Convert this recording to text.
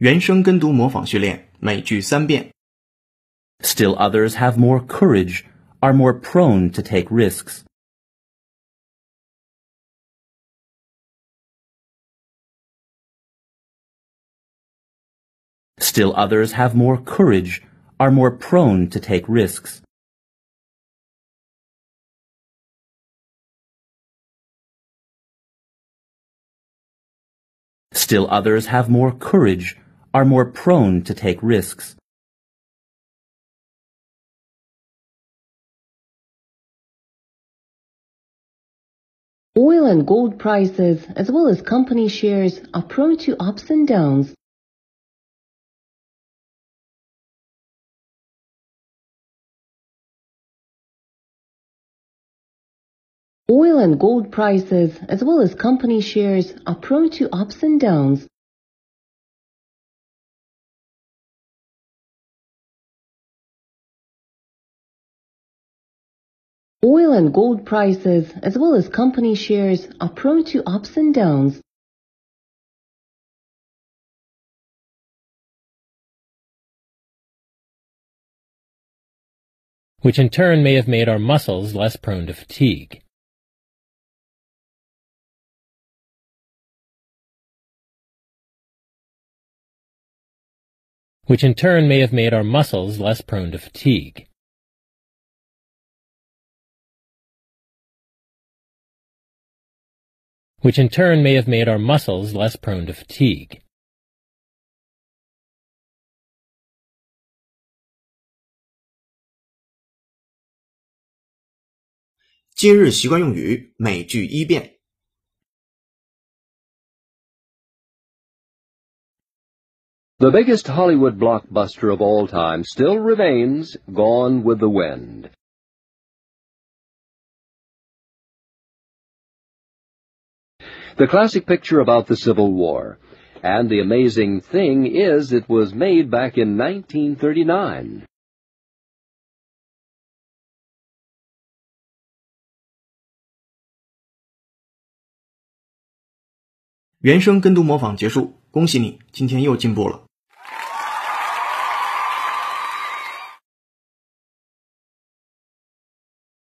原声跟读模仿训练，每句三遍。 Still others have more courage, are more prone to take risks. Still others have more courage, are more prone to take risks. Still others have more courage, are more prone to take risks. Oil and gold prices, as well as company shares, are prone to ups and downs. Oil and gold prices, as well as company shares, are prone to ups and downs. Oil and gold prices, as well as company shares, are prone to ups and downs. which in turn may have made our muscles less prone to fatigue. Which in turn may have made our muscles less prone to fatigue. which in turn may have made our muscles less prone to fatigue. The biggest Hollywood blockbuster of all time still remains Gone with the Wind. The classic picture about the Civil War. And the amazing thing is it was made back in 1939. 原声跟读模仿结束，恭喜你，今天又进步了。